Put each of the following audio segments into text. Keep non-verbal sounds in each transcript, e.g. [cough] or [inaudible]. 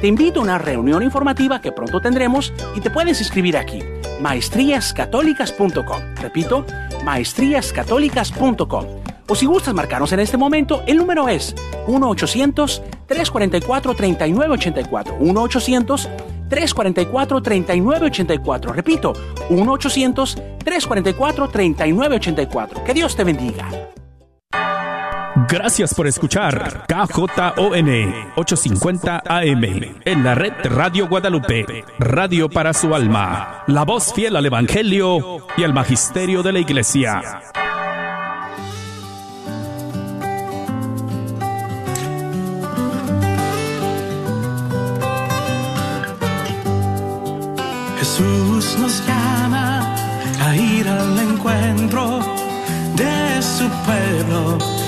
Te invito a una reunión informativa que pronto tendremos y te puedes inscribir aquí, maestríascatólicas.com. Repito, maestríascatólicas.com. O si gustas marcarnos en este momento, el número es 1-800-344-3984. 1-800-344-3984. Repito, 1-800-344-3984. Que Dios te bendiga. Gracias por escuchar KJON 850 AM en la red Radio Guadalupe, radio para su alma, la voz fiel al Evangelio y al Magisterio de la Iglesia. Jesús nos llama a ir al encuentro de su pueblo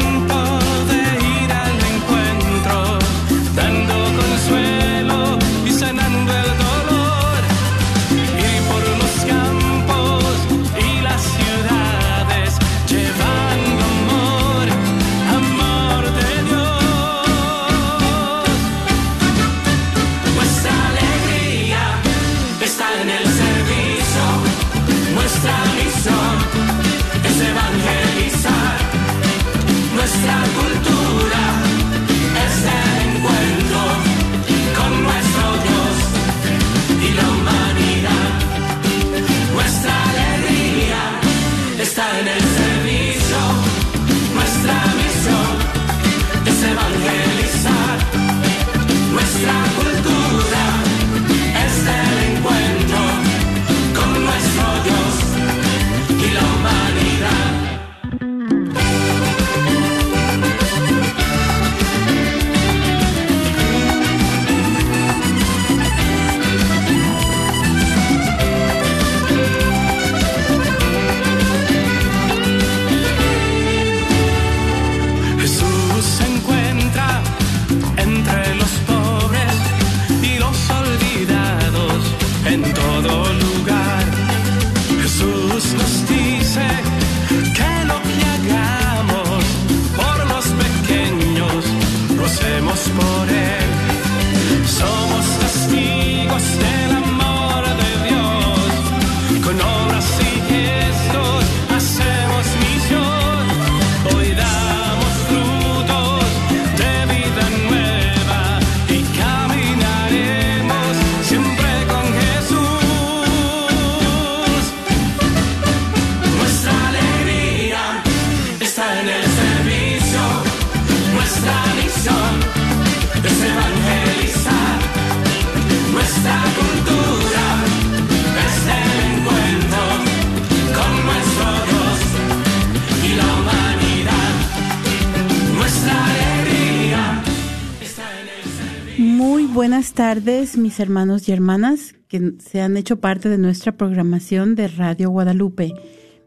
tardes, mis hermanos y hermanas que se han hecho parte de nuestra programación de Radio Guadalupe.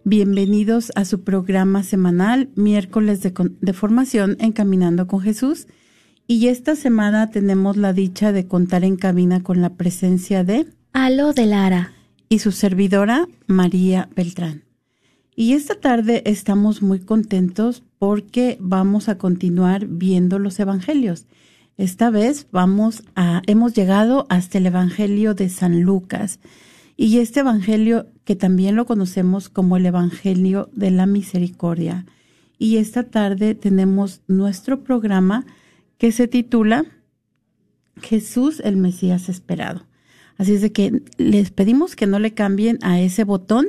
Bienvenidos a su programa semanal, miércoles de, formación Encaminando con Jesús. Y esta semana tenemos la dicha de contar en cabina con la presencia de Alo de Lara. y su servidora María Beltrán. Y esta tarde estamos muy contentos porque vamos a continuar viendo los evangelios. Esta vez vamos a hemos llegado hasta el evangelio de San Lucas. Y este evangelio que también lo conocemos como el evangelio de la misericordia. Y esta tarde tenemos nuestro programa que se titula Jesús el Mesías esperado. Así es de que les pedimos que no le cambien a ese botón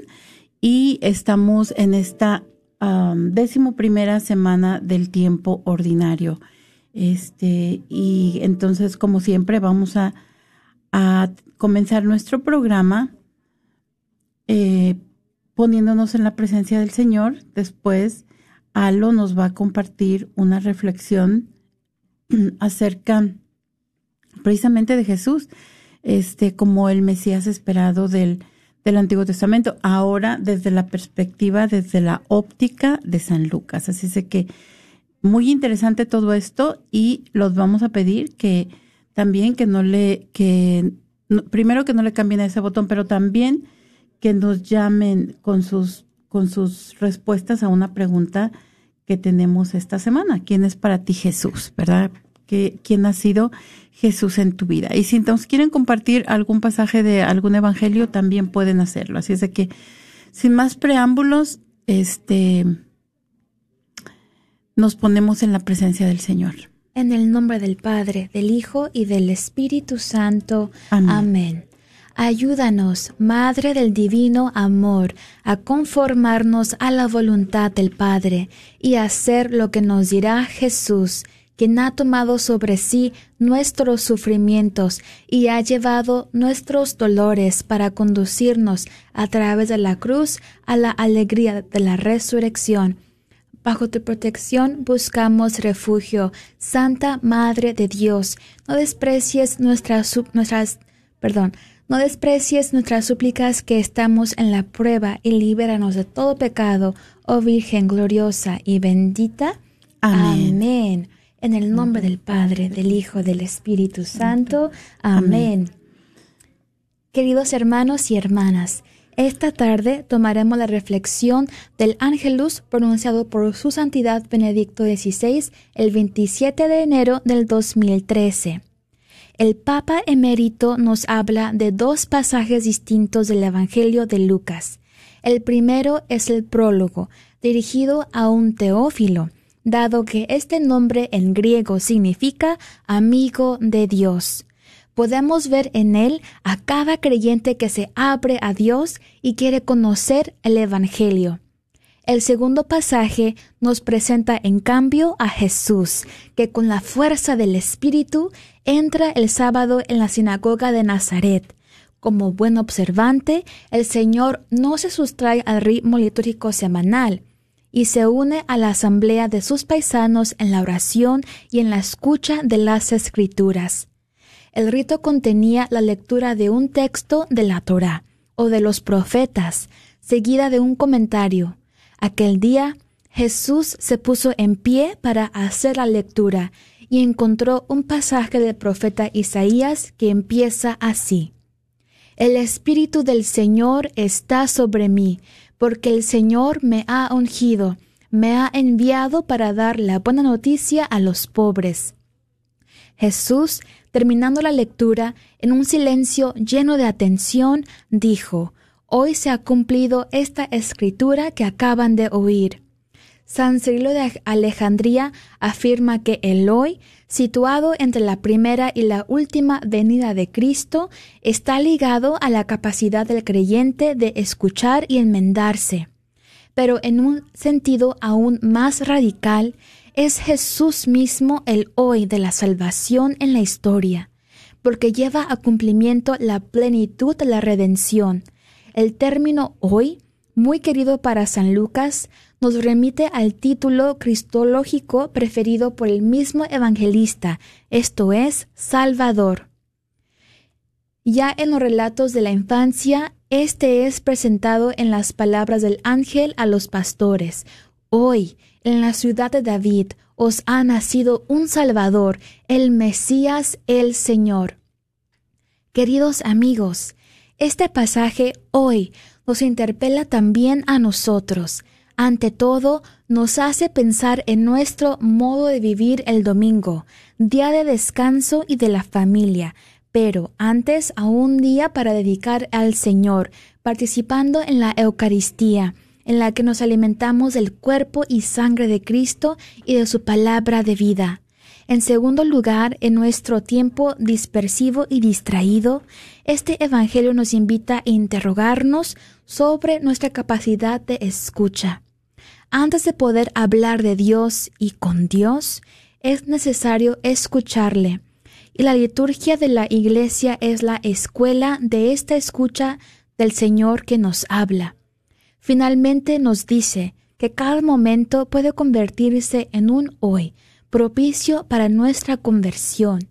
y estamos en esta um, décimo primera semana del tiempo ordinario. Este, y entonces, como siempre, vamos a, a comenzar nuestro programa eh, poniéndonos en la presencia del Señor. Después, Alo nos va a compartir una reflexión [clears throat] acerca precisamente de Jesús, este, como el Mesías esperado del, del Antiguo Testamento, ahora desde la perspectiva, desde la óptica de San Lucas. Así es que muy interesante todo esto y los vamos a pedir que también que no le, que primero que no le cambien a ese botón, pero también que nos llamen con sus, con sus respuestas a una pregunta que tenemos esta semana. ¿Quién es para ti Jesús? ¿Verdad? ¿Qué- ¿Quién ha sido Jesús en tu vida? Y si nos quieren compartir algún pasaje de algún evangelio, también pueden hacerlo. Así es de que, sin más preámbulos, este, nos ponemos en la presencia del Señor. En el nombre del Padre, del Hijo y del Espíritu Santo. Amén. Amén. Ayúdanos, Madre del Divino Amor, a conformarnos a la voluntad del Padre y a hacer lo que nos dirá Jesús, quien ha tomado sobre sí nuestros sufrimientos y ha llevado nuestros dolores para conducirnos a través de la cruz a la alegría de la resurrección. Bajo tu protección buscamos refugio. Santa Madre de Dios, no desprecies nuestras, nuestras, perdón, no desprecies nuestras súplicas que estamos en la prueba y libéranos de todo pecado, oh Virgen gloriosa y bendita. Amén. Amén. En el nombre del Padre, del Hijo, del Espíritu Santo. Amén. Queridos hermanos y hermanas, esta tarde tomaremos la reflexión del Ángelus pronunciado por su Santidad Benedicto XVI el 27 de enero del 2013. El Papa emérito nos habla de dos pasajes distintos del Evangelio de Lucas. El primero es el prólogo, dirigido a un teófilo, dado que este nombre en griego significa amigo de Dios. Podemos ver en él a cada creyente que se abre a Dios y quiere conocer el Evangelio. El segundo pasaje nos presenta en cambio a Jesús, que con la fuerza del Espíritu entra el sábado en la sinagoga de Nazaret. Como buen observante, el Señor no se sustrae al ritmo litúrgico semanal y se une a la asamblea de sus paisanos en la oración y en la escucha de las escrituras. El rito contenía la lectura de un texto de la Torá o de los profetas, seguida de un comentario. Aquel día Jesús se puso en pie para hacer la lectura y encontró un pasaje del profeta Isaías que empieza así. El Espíritu del Señor está sobre mí, porque el Señor me ha ungido, me ha enviado para dar la buena noticia a los pobres. Jesús, terminando la lectura, en un silencio lleno de atención, dijo, Hoy se ha cumplido esta escritura que acaban de oír. San Cirilo de Alejandría afirma que el hoy, situado entre la primera y la última venida de Cristo, está ligado a la capacidad del creyente de escuchar y enmendarse. Pero en un sentido aún más radical, es Jesús mismo el hoy de la salvación en la historia, porque lleva a cumplimiento la plenitud de la redención. El término hoy, muy querido para San Lucas, nos remite al título cristológico preferido por el mismo evangelista, esto es, Salvador. Ya en los relatos de la infancia, este es presentado en las palabras del ángel a los pastores. Hoy, en la ciudad de David, os ha nacido un Salvador, el Mesías, el Señor. Queridos amigos, este pasaje hoy nos interpela también a nosotros. Ante todo, nos hace pensar en nuestro modo de vivir el domingo, día de descanso y de la familia, pero antes a un día para dedicar al Señor, participando en la Eucaristía, en la que nos alimentamos del cuerpo y sangre de Cristo y de su palabra de vida. En segundo lugar, en nuestro tiempo dispersivo y distraído, este Evangelio nos invita a interrogarnos sobre nuestra capacidad de escucha. Antes de poder hablar de Dios y con Dios, es necesario escucharle. Y la liturgia de la Iglesia es la escuela de esta escucha del Señor que nos habla. Finalmente nos dice que cada momento puede convertirse en un hoy, propicio para nuestra conversión.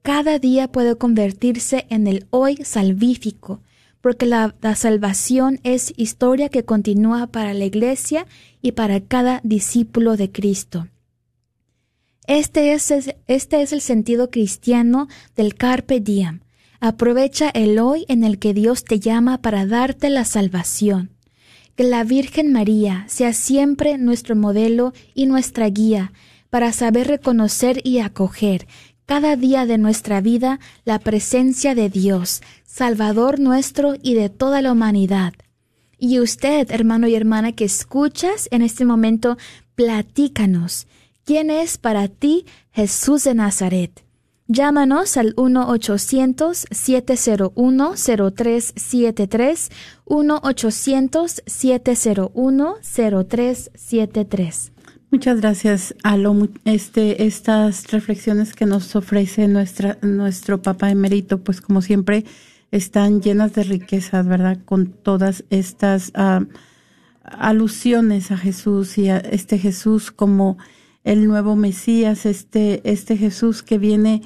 Cada día puede convertirse en el hoy salvífico, porque la, salvación es historia que continúa para la Iglesia y para cada discípulo de Cristo. Este es, este es el sentido cristiano del carpe diem. Aprovecha el hoy en el que Dios te llama para darte la salvación. Que la Virgen María sea siempre nuestro modelo y nuestra guía para saber reconocer y acoger cada día de nuestra vida la presencia de Dios, Salvador nuestro y de toda la humanidad. Y usted, hermano y hermana que escuchas en este momento, platícanos. ¿Quién es para ti Jesús de Nazaret? Llámanos al 1-800-701-0373, 1-800-701-0373. Muchas gracias, Alo. Este, estas reflexiones que nos ofrece nuestra, nuestro Papa Emerito, pues como siempre, están llenas de riquezas, ¿verdad? Con todas estas ah, alusiones a Jesús y a este Jesús como el nuevo Mesías, este, este Jesús que viene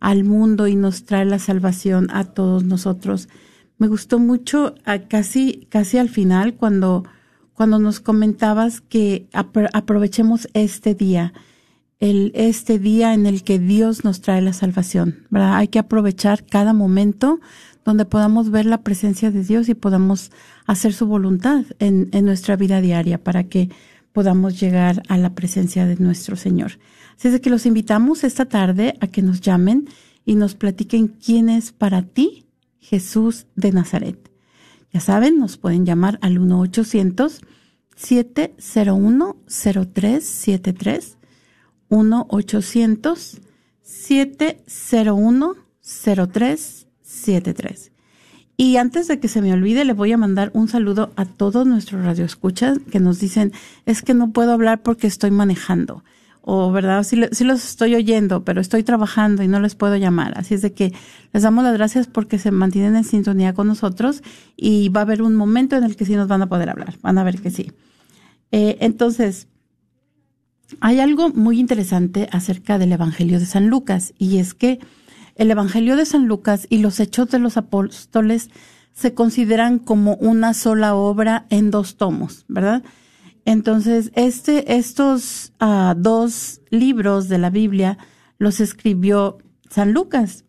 al mundo y nos trae la salvación a todos nosotros. Me gustó mucho a casi, casi al final cuando, cuando nos comentabas que aprovechemos este día, el, este día en el que Dios nos trae la salvación, ¿verdad? Hay que aprovechar cada momento donde podamos ver la presencia de Dios y podamos hacer su voluntad en, en nuestra vida diaria para que podamos llegar a la presencia de nuestro Señor. Así es que los invitamos esta tarde a que nos llamen y nos platiquen quién es para ti Jesús de Nazaret. Ya saben, nos pueden llamar al 1-800-701-0373, 1-800-701-0373. Y antes de que se me olvide, le voy a mandar un saludo a todos nuestros radioescuchas que nos dicen, es que no puedo hablar porque estoy manejando. O, ¿verdad? Sí, sí, los estoy oyendo, pero estoy trabajando y no les puedo llamar. Así es de que les damos las gracias porque se mantienen en sintonía con nosotros y va a haber un momento en el que sí nos van a poder hablar. Van a ver que sí. Eh, entonces, hay algo muy interesante acerca del Evangelio de San Lucas y es que el Evangelio de San Lucas y los Hechos de los Apóstoles se consideran como una sola obra en dos tomos, ¿verdad? Entonces, este, estos uh, dos libros de la Biblia los escribió San Lucas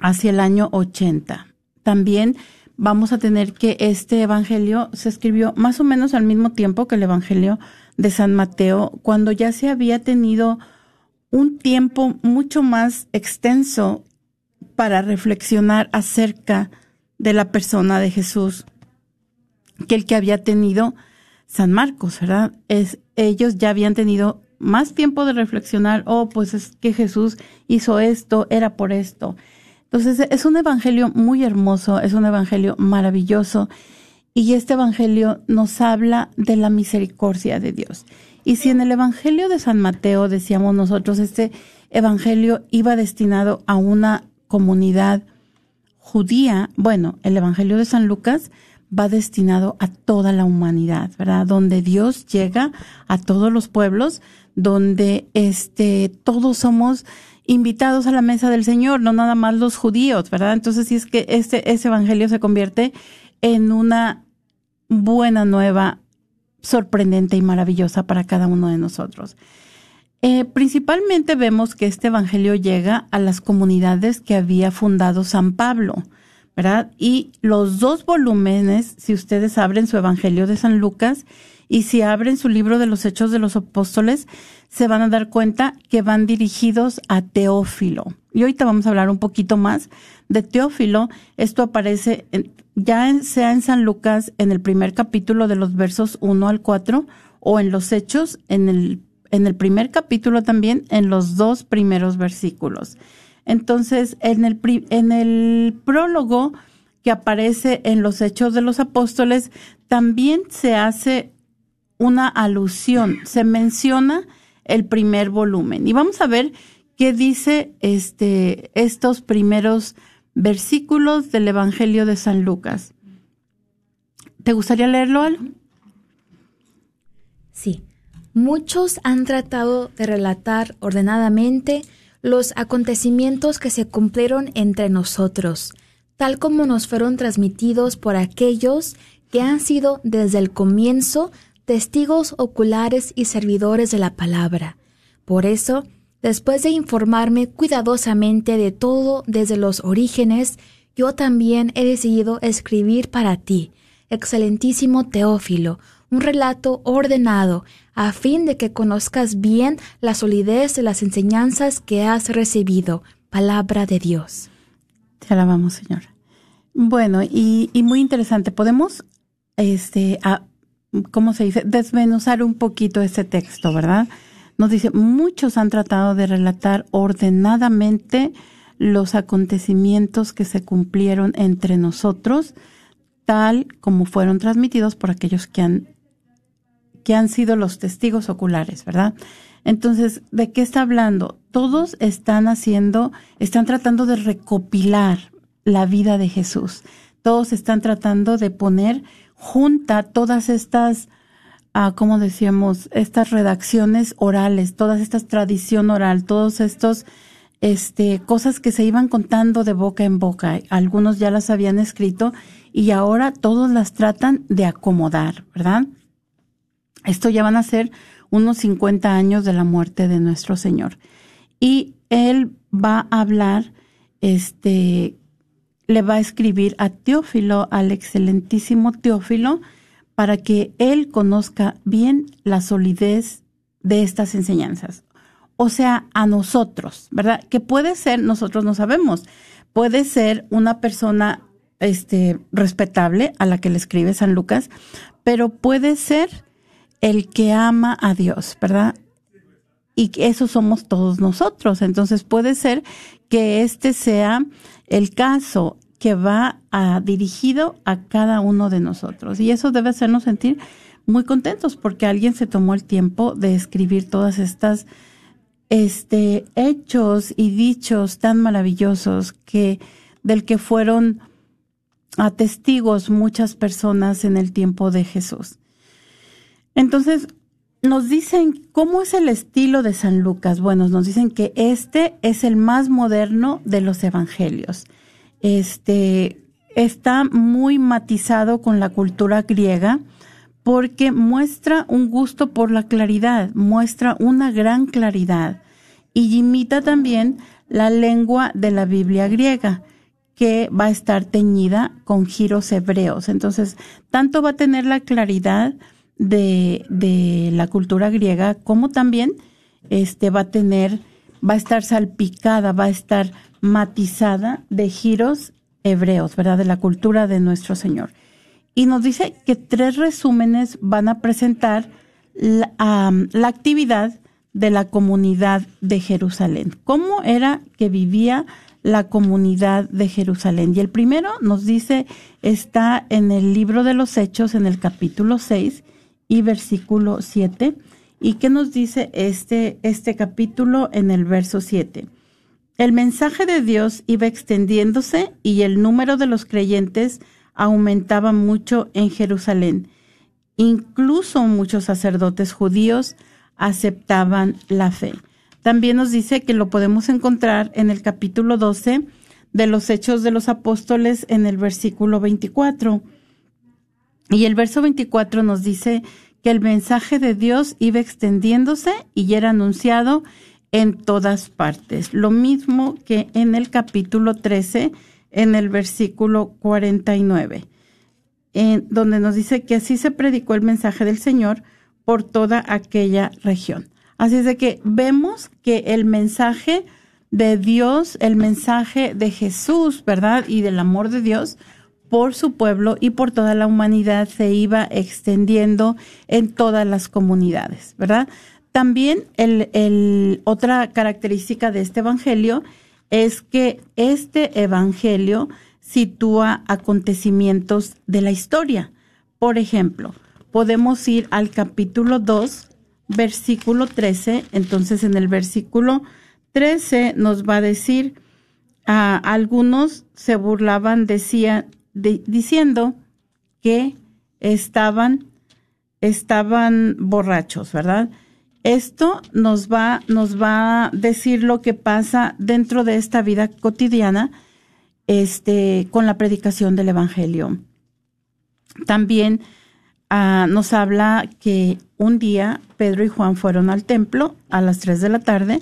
hacia el año 80. También vamos a tener que este Evangelio se escribió más o menos al mismo tiempo que el Evangelio de San Mateo, cuando ya se había tenido un tiempo mucho más extenso para reflexionar acerca de la persona de Jesús que el que había tenido San Marcos, ¿verdad? Es, ellos ya habían tenido más tiempo de reflexionar, oh, pues es que Jesús hizo esto, era por esto. Entonces es un evangelio muy hermoso, es un evangelio maravilloso y este evangelio nos habla de la misericordia de Dios. Y si en el Evangelio de San Mateo decíamos nosotros, este Evangelio iba destinado a una comunidad judía, bueno, el Evangelio de San Lucas va destinado a toda la humanidad, ¿verdad? Donde Dios llega a todos los pueblos, donde este, todos somos invitados a la mesa del Señor, no nada más los judíos, ¿verdad? Entonces, si es que este, ese evangelio se convierte en una buena nueva sorprendente y maravillosa para cada uno de nosotros. Eh, principalmente vemos que este Evangelio llega a las comunidades que había fundado San Pablo, ¿verdad? Y los dos volúmenes, si ustedes abren su Evangelio de San Lucas y si abren su libro de los Hechos de los Apóstoles, se van a dar cuenta que van dirigidos a Teófilo. Y ahorita vamos a hablar un poquito más de Teófilo. Esto aparece en, ya sea en San Lucas en el primer capítulo de los versos 1 al 4 o en los Hechos en el, en el primer capítulo también en los dos primeros versículos. Entonces, en el, en el prólogo que aparece en los Hechos de los Apóstoles, también se hace una alusión, se menciona el primer volumen. Y vamos a ver qué dice este, estos primeros versículos del Evangelio de San Lucas. ¿Te gustaría leerlo, Al? Sí. Muchos han tratado de relatar ordenadamente los acontecimientos que se cumplieron entre nosotros, tal como nos fueron transmitidos por aquellos que han sido desde el comienzo testigos oculares y servidores de la palabra. Por eso, Después de informarme cuidadosamente de todo desde los orígenes, yo también he decidido escribir para ti, excelentísimo Teófilo, un relato ordenado, a fin de que conozcas bien la solidez de las enseñanzas que has recibido. Palabra de Dios. Te alabamos, Señor. Bueno, y, muy interesante. Podemos, este, ¿cómo se dice? Desmenuzar un poquito este texto, ¿verdad? Nos dice, muchos han tratado de relatar ordenadamente los acontecimientos que se cumplieron entre nosotros, tal como fueron transmitidos por aquellos que han, que han sido los testigos oculares, ¿verdad? Entonces, ¿de qué está hablando? Todos están haciendo, están tratando de recopilar la vida de Jesús. Todos están tratando de poner junta todas estas a, como decíamos, estas redacciones orales, todas estas tradición oral, todos estos, este, cosas que se iban contando de boca en boca. Algunos ya las habían escrito y ahora todos las tratan de acomodar, ¿verdad? Esto ya van a ser unos 50 años de la muerte de nuestro Señor. Y él va a hablar, este, le va a escribir a Teófilo, al excelentísimo Teófilo, para que él conozca bien la solidez de estas enseñanzas. O sea, a nosotros, ¿verdad? Que puede ser, nosotros no sabemos, puede ser una persona este, respetable a la que le escribe San Lucas, pero puede ser el que ama a Dios, ¿verdad? Y eso somos todos nosotros. Entonces puede ser que este sea el caso que va a, dirigido a cada uno de nosotros. Y eso debe hacernos sentir muy contentos porque alguien se tomó el tiempo de escribir todas estas este, hechos y dichos tan maravillosos que del que fueron a testigos muchas personas en el tiempo de Jesús. Entonces, nos dicen cómo es el estilo de San Lucas. Bueno, nos dicen que este es el más moderno de los evangelios este, está muy matizado con la cultura griega porque muestra un gusto por la claridad, muestra una gran claridad y imita también la lengua de la Biblia griega que va a estar teñida con giros hebreos. Entonces, tanto va a tener la claridad de, de la cultura griega como también este, va a tener, va a estar salpicada, va a estar matizada de giros hebreos, ¿verdad? De la cultura de nuestro Señor. Y nos dice que tres resúmenes van a presentar la, actividad de la comunidad de Jerusalén. ¿Cómo era que vivía la comunidad de Jerusalén? Y el primero nos dice, está en el libro de los Hechos, en el capítulo 6 y versículo 7. ¿Y qué nos dice este, este capítulo en el verso 7? El mensaje de Dios iba extendiéndose y el número de los creyentes aumentaba mucho en Jerusalén. Incluso muchos sacerdotes judíos aceptaban la fe. También nos dice que lo podemos encontrar en el capítulo 12 de los Hechos de los Apóstoles en el versículo 24. Y el verso 24 nos dice que el mensaje de Dios iba extendiéndose y era anunciado en todas partes. Lo mismo que en el capítulo 13, en el versículo 49, en donde nos dice que así se predicó el mensaje del Señor por toda aquella región. Así es de que vemos que el mensaje de Dios, el mensaje de Jesús, ¿verdad? Y del amor de Dios por su pueblo y por toda la humanidad se iba extendiendo en todas las comunidades, ¿verdad? También el, otra característica de este evangelio es que este evangelio sitúa acontecimientos de la historia. Por ejemplo, podemos ir al capítulo 2, versículo 13. Entonces, en el versículo 13 nos va a decir, a algunos se burlaban, decía, diciendo que estaban, estaban borrachos, ¿verdad? Esto nos va, nos va a decir lo que pasa dentro de esta vida cotidiana, este, con la predicación del Evangelio. También ah, nos habla que un día Pedro y Juan fueron al templo a las tres de la tarde,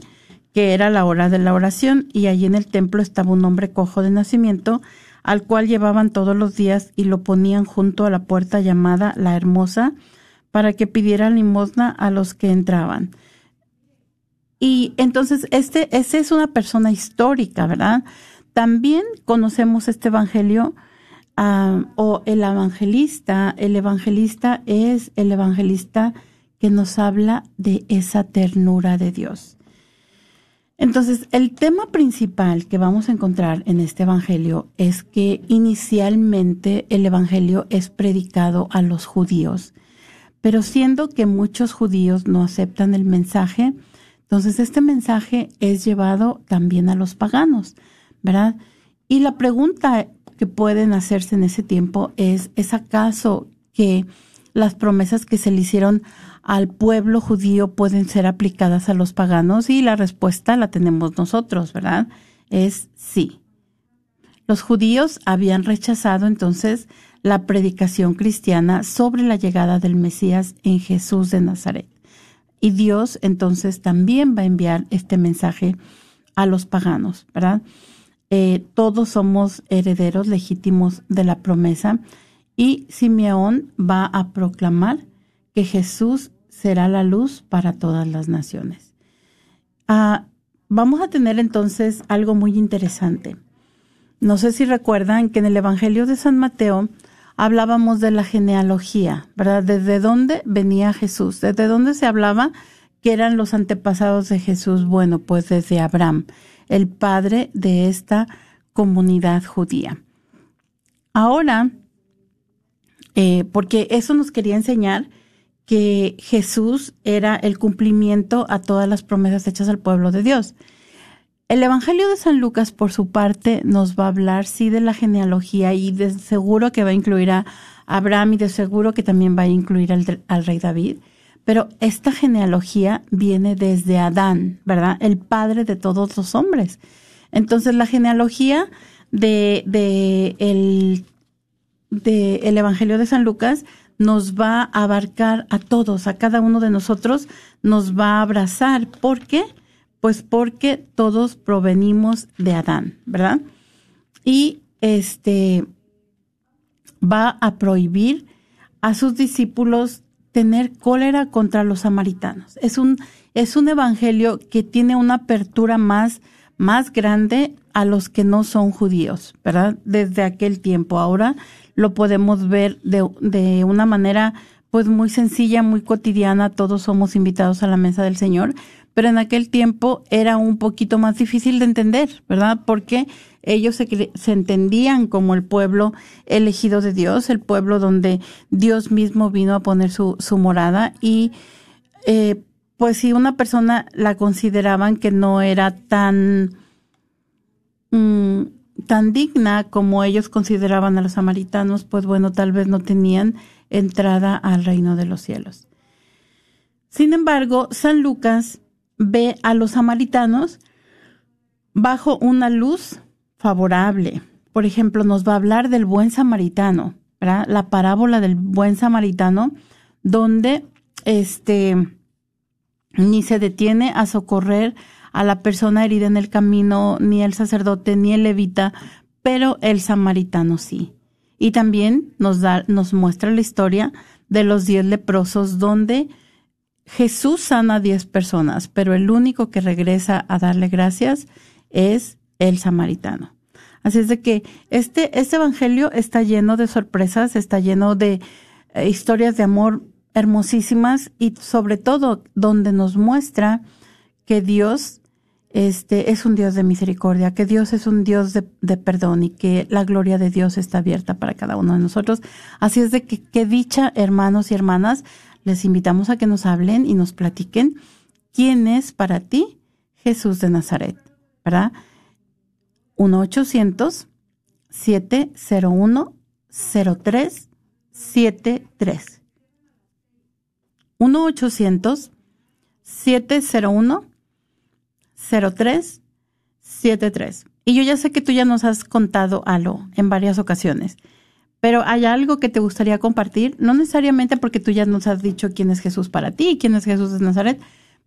que era la hora de la oración, y allí en el templo estaba un hombre cojo de nacimiento, al cual llevaban todos los días y lo ponían junto a la puerta llamada la Hermosa, para que pidiera limosna a los que entraban. Y entonces, este es una persona histórica, ¿verdad? También conocemos este evangelio ah, o el evangelista. El evangelista es el evangelista que nos habla de esa ternura de Dios. Entonces, el tema principal que vamos a encontrar en este Evangelio es que inicialmente el Evangelio es predicado a los judíos, pero siendo que muchos judíos no aceptan el mensaje, entonces este mensaje es llevado también a los paganos, ¿verdad? Y la pregunta que pueden hacerse en ese tiempo es, ¿es acaso que las promesas que se le hicieron al pueblo judío pueden ser aplicadas a los paganos? Y la respuesta la tenemos nosotros, ¿verdad? Es sí. Los judíos habían rechazado entonces la predicación cristiana sobre la llegada del Mesías en Jesús de Nazaret. Y Dios entonces también va a enviar este mensaje a los paganos, ¿verdad? Eh, todos somos herederos legítimos de la promesa y Simeón va a proclamar que Jesús será la luz para todas las naciones. Ah, vamos a tener entonces algo muy interesante. No sé si recuerdan que en el Evangelio de San Mateo hablábamos de la genealogía, ¿verdad? ¿Desde dónde venía Jesús? ¿Desde dónde se hablaba que eran los antepasados de Jesús? Bueno, pues desde Abraham, el padre de esta comunidad judía. Ahora, eh, porque eso nos quería enseñar que Jesús era el cumplimiento a todas las promesas hechas al pueblo de Dios. El Evangelio de San Lucas, por su parte, nos va a hablar, sí, de la genealogía y de seguro que va a incluir a Abraham y de seguro que también va a incluir al, al rey David. Pero esta genealogía viene desde Adán, ¿verdad? El padre de todos los hombres. Entonces, la genealogía de, de el, de el Evangelio de San Lucas nos va a abarcar a todos, a cada uno de nosotros, nos va a abrazar. ¿Por qué? Pues porque todos provenimos de Adán, ¿verdad? Y este va a prohibir a sus discípulos tener cólera contra los samaritanos. Es un, es un evangelio que tiene una apertura más, más grande a los que no son judíos, ¿verdad? Desde aquel tiempo. Ahora lo podemos ver de, de una manera pues muy sencilla, muy cotidiana, todos somos invitados a la mesa del Señor, pero en aquel tiempo era un poquito más difícil de entender, ¿verdad? Porque ellos se, se, entendían como el pueblo elegido de Dios, el pueblo donde Dios mismo vino a poner su, su morada y eh, pues si una persona la consideraban que no era tan mm, tan digna como ellos consideraban a los samaritanos, pues bueno, tal vez no tenían entrada al reino de los cielos. Sin embargo, San Lucas ve a los samaritanos bajo una luz favorable. Por ejemplo, nos va a hablar del buen samaritano, la parábola del buen samaritano, donde este ni se detiene a socorrer a la persona herida en el camino, ni el sacerdote, ni el levita, pero el samaritano sí. Y también nos, da, nos muestra la historia de los diez leprosos, donde Jesús sana a diez personas, pero el único que regresa a darle gracias es el samaritano. Así es de que este, este evangelio está lleno de sorpresas, está lleno de eh, historias de amor hermosísimas y sobre todo donde nos muestra que Dios este es un Dios de misericordia, que Dios es un Dios de, perdón y que la gloria de Dios está abierta para cada uno de nosotros. Así es de que, que dicha, hermanos y hermanas, les invitamos a que nos hablen y nos platiquen quién es para ti Jesús de Nazaret, ¿verdad? 1-800-701-0373. 1-800-701 0373. Y yo ya sé que tú ya nos has contado algo en varias ocasiones, pero hay algo que te gustaría compartir, no necesariamente porque tú ya nos has dicho quién es Jesús para ti, quién es Jesús de Nazaret,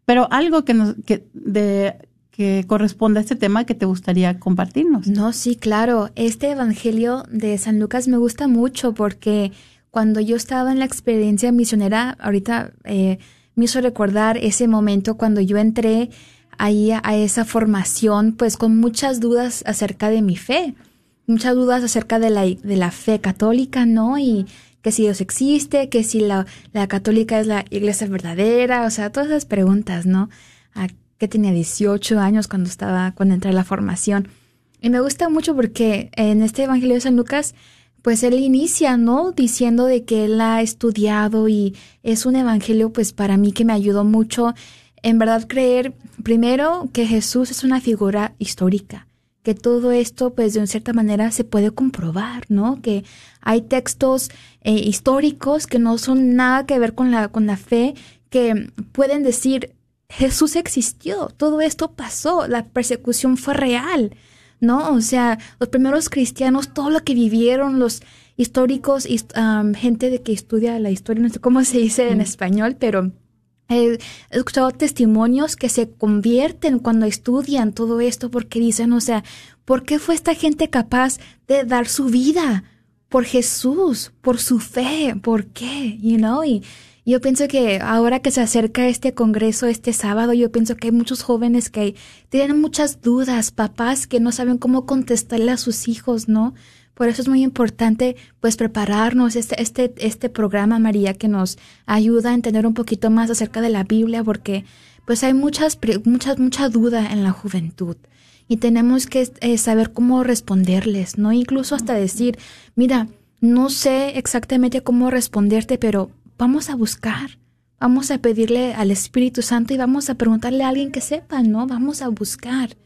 pero algo que nos, que, de, que corresponde a este tema que te gustaría compartirnos. No, sí, claro. Este Evangelio de San Lucas me gusta mucho porque cuando yo estaba en la experiencia misionera, ahorita eh, me hizo recordar ese momento cuando yo entré ahí a esa formación, pues con muchas dudas acerca de mi fe, muchas dudas acerca de la, de la fe católica, ¿no? Y que si Dios existe, que si la, la católica es la iglesia verdadera, o sea, todas esas preguntas, ¿no? A, que tenía 18 años cuando estaba, cuando entré a la formación. Y me gusta mucho porque en este Evangelio de San Lucas, pues él inicia, ¿no? Diciendo de que él ha estudiado y es un evangelio, pues para mí que me ayudó mucho en verdad creer, primero, que Jesús es una figura histórica, que todo esto, pues de una cierta manera se puede comprobar, ¿no? Que hay textos eh, históricos que no son nada que ver con la, con la fe, que pueden decir, Jesús existió, todo esto pasó, la persecución fue real, ¿no? O sea, los primeros cristianos, todo lo que vivieron, los históricos, um, gente de que estudia la historia, no sé cómo se dice en español, pero he escuchado testimonios que se convierten cuando estudian todo esto porque dicen, o sea, ¿por qué fue esta gente capaz de dar su vida por Jesús, por su fe? ¿Por qué? You know, y yo pienso que ahora que se acerca este congreso este sábado, yo pienso que hay muchos jóvenes que tienen muchas dudas, papás que no saben cómo contestarle a sus hijos, ¿no? Por eso es muy importante, pues, prepararnos este, este, este programa, María, que nos ayuda a entender un poquito más acerca de la Biblia, porque, pues, hay muchas, muchas, mucha duda en la juventud. Y tenemos que eh, saber cómo responderles, ¿no? Incluso hasta decir, mira, no sé exactamente cómo responderte, pero vamos a buscar, vamos a pedirle al Espíritu Santo y vamos a preguntarle a alguien que sepa, ¿no? Vamos a buscar.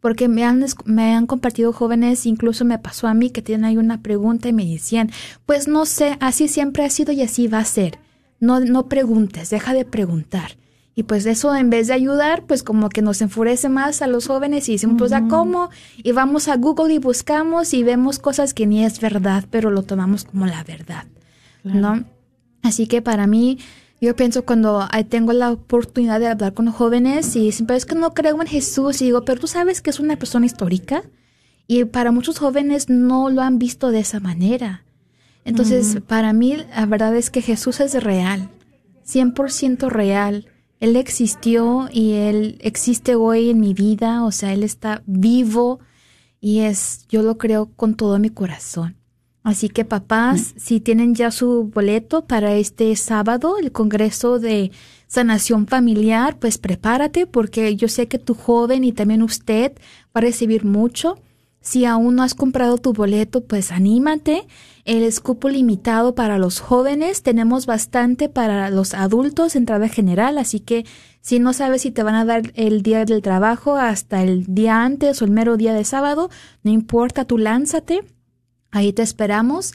Porque me han, me han compartido jóvenes, incluso me pasó a mí que tienen ahí una pregunta y me decían, pues no sé, así siempre ha sido y así va a ser. No, no preguntes, deja de preguntar. Y pues eso en vez de ayudar, pues como que nos enfurece más a los jóvenes y decimos, pues ¿a cómo? Y vamos a Google y buscamos y vemos cosas que ni es verdad, pero lo tomamos como la verdad, ¿no? Así que para mí, yo pienso cuando tengo la oportunidad de hablar con jóvenes y siempre es que no creo en Jesús y digo, pero tú sabes que es una persona histórica y para muchos jóvenes no lo han visto de esa manera. Entonces, para mí, la verdad es que Jesús es real, 100% real. Él existió y Él existe hoy en mi vida, o sea, Él está vivo y es, yo lo creo con todo mi corazón. Así que papás, si tienen ya su boleto para este sábado, el Congreso de Sanación Familiar, pues prepárate porque yo sé que tu joven y también usted va a recibir mucho. Si aún no has comprado tu boleto, pues anímate. El escupo limitado para los jóvenes, tenemos bastante para los adultos, entrada general, así que si no sabes si te van a dar el día del trabajo hasta el día antes o el mero día de sábado, no importa, tú lánzate Ahí te esperamos.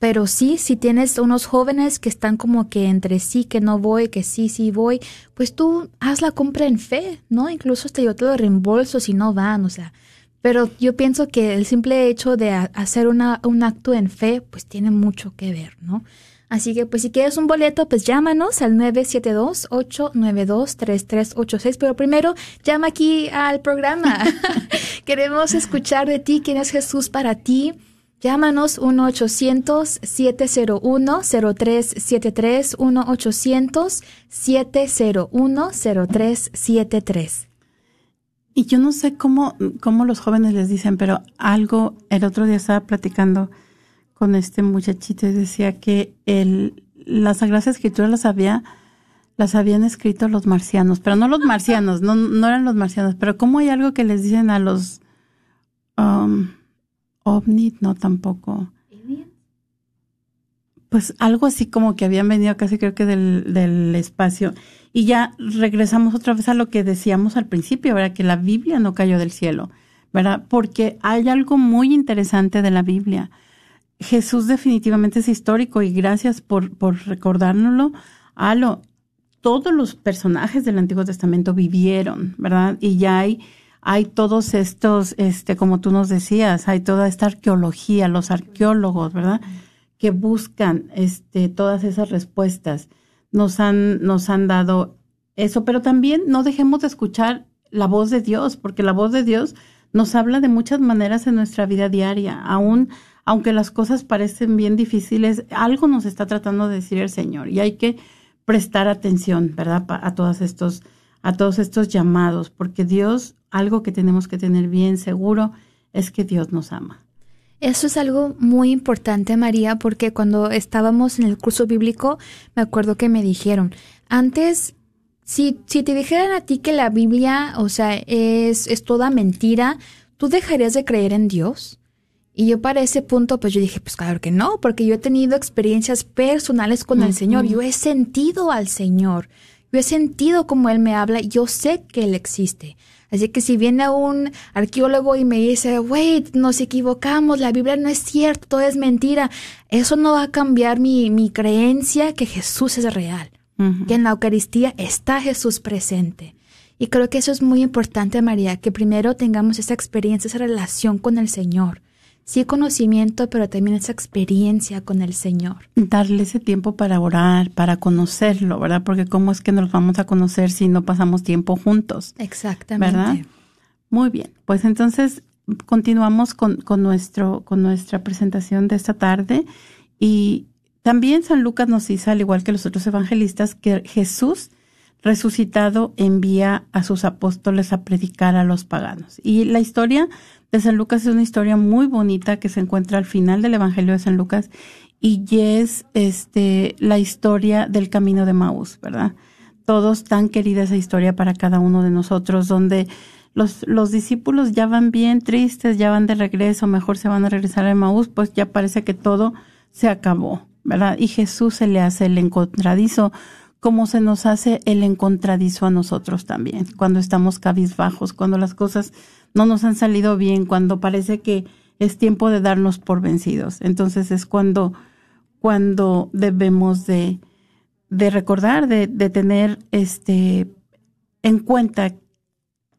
Pero sí, si tienes unos jóvenes que están como que entre sí, que no voy, que sí, sí voy, pues tú haz la compra en fe, ¿no? Incluso hasta yo te lo reembolso si no van, o sea. Pero yo pienso que el simple hecho de hacer una, un acto en fe, pues tiene mucho que ver, ¿no? Así que, pues si quieres un boleto, pues llámanos al 972-892-3386. Pero primero, llama aquí al programa. [laughs] [laughs] Queremos escuchar de ti, quién es Jesús para ti Llámanos 1-800-701-0373, 1-800-701-0373. Y yo no sé cómo, cómo los jóvenes les dicen, pero algo, el otro día estaba platicando con este muchachito y decía que el, las Sagradas Escrituras las había, las habían escrito los marcianos, pero no los marcianos, no, no eran los marcianos, pero cómo hay algo que les dicen a los... Um, ovni, no tampoco. Pues algo así como que habían venido casi creo que del, del espacio. Y ya regresamos otra vez a lo que decíamos al principio, ¿verdad? Que la Biblia no cayó del cielo, ¿verdad? Porque hay algo muy interesante de la Biblia. Jesús definitivamente es histórico y gracias por, por recordárnoslo. lo todos los personajes del Antiguo Testamento vivieron, ¿verdad? Y ya hay hay todos estos, este, como tú nos decías, hay toda esta arqueología, los arqueólogos, ¿verdad? Que buscan, este, todas esas respuestas. Nos han, nos han dado eso, pero también no dejemos de escuchar la voz de Dios, porque la voz de Dios nos habla de muchas maneras en nuestra vida diaria, aún aunque las cosas parecen bien difíciles, algo nos está tratando de decir el Señor y hay que prestar atención, ¿verdad? A todos estos a todos estos llamados, porque Dios, algo que tenemos que tener bien seguro es que Dios nos ama. Eso es algo muy importante, María, porque cuando estábamos en el curso bíblico, me acuerdo que me dijeron, antes, si, si te dijeran a ti que la Biblia, o sea, es, es toda mentira, ¿tú dejarías de creer en Dios? Y yo para ese punto, pues yo dije, pues claro que no, porque yo he tenido experiencias personales con el Señor, yo he sentido al Señor, yo he sentido cómo Él me habla, yo sé que Él existe. Así que si viene un arqueólogo y me dice, wait, nos equivocamos, la Biblia no es cierto, todo es mentira, eso no va a cambiar mi, mi creencia que Jesús es real, que en la Eucaristía está Jesús presente. Y creo que eso es muy importante, María, que primero tengamos esa experiencia, esa relación con el Señor sí conocimiento, pero también esa experiencia con el Señor. Darle ese tiempo para orar, para conocerlo, ¿verdad? Porque cómo es que nos vamos a conocer si no pasamos tiempo juntos. Exactamente. ¿Verdad? Muy bien, pues entonces continuamos con, con, nuestro, con nuestra presentación de esta tarde y también San Lucas nos dice, al igual que los otros evangelistas, que Jesús resucitado envía a sus apóstoles a predicar a los paganos. Y la historia de San Lucas es una historia muy bonita que se encuentra al final del Evangelio de San Lucas y es este la historia del camino de Maús, ¿verdad? Todos tan querida esa historia para cada uno de nosotros, donde los, los discípulos ya van bien tristes, ya van de regreso, mejor se van a regresar a Maús, pues ya parece que todo se acabó, ¿verdad? Y Jesús se le hace el encontradizo, como se nos hace el encontradizo a nosotros también, cuando estamos cabizbajos, cuando las cosas no nos han salido bien, cuando parece que es tiempo de darnos por vencidos. Entonces es cuando, cuando debemos de, de recordar, de, de tener este en cuenta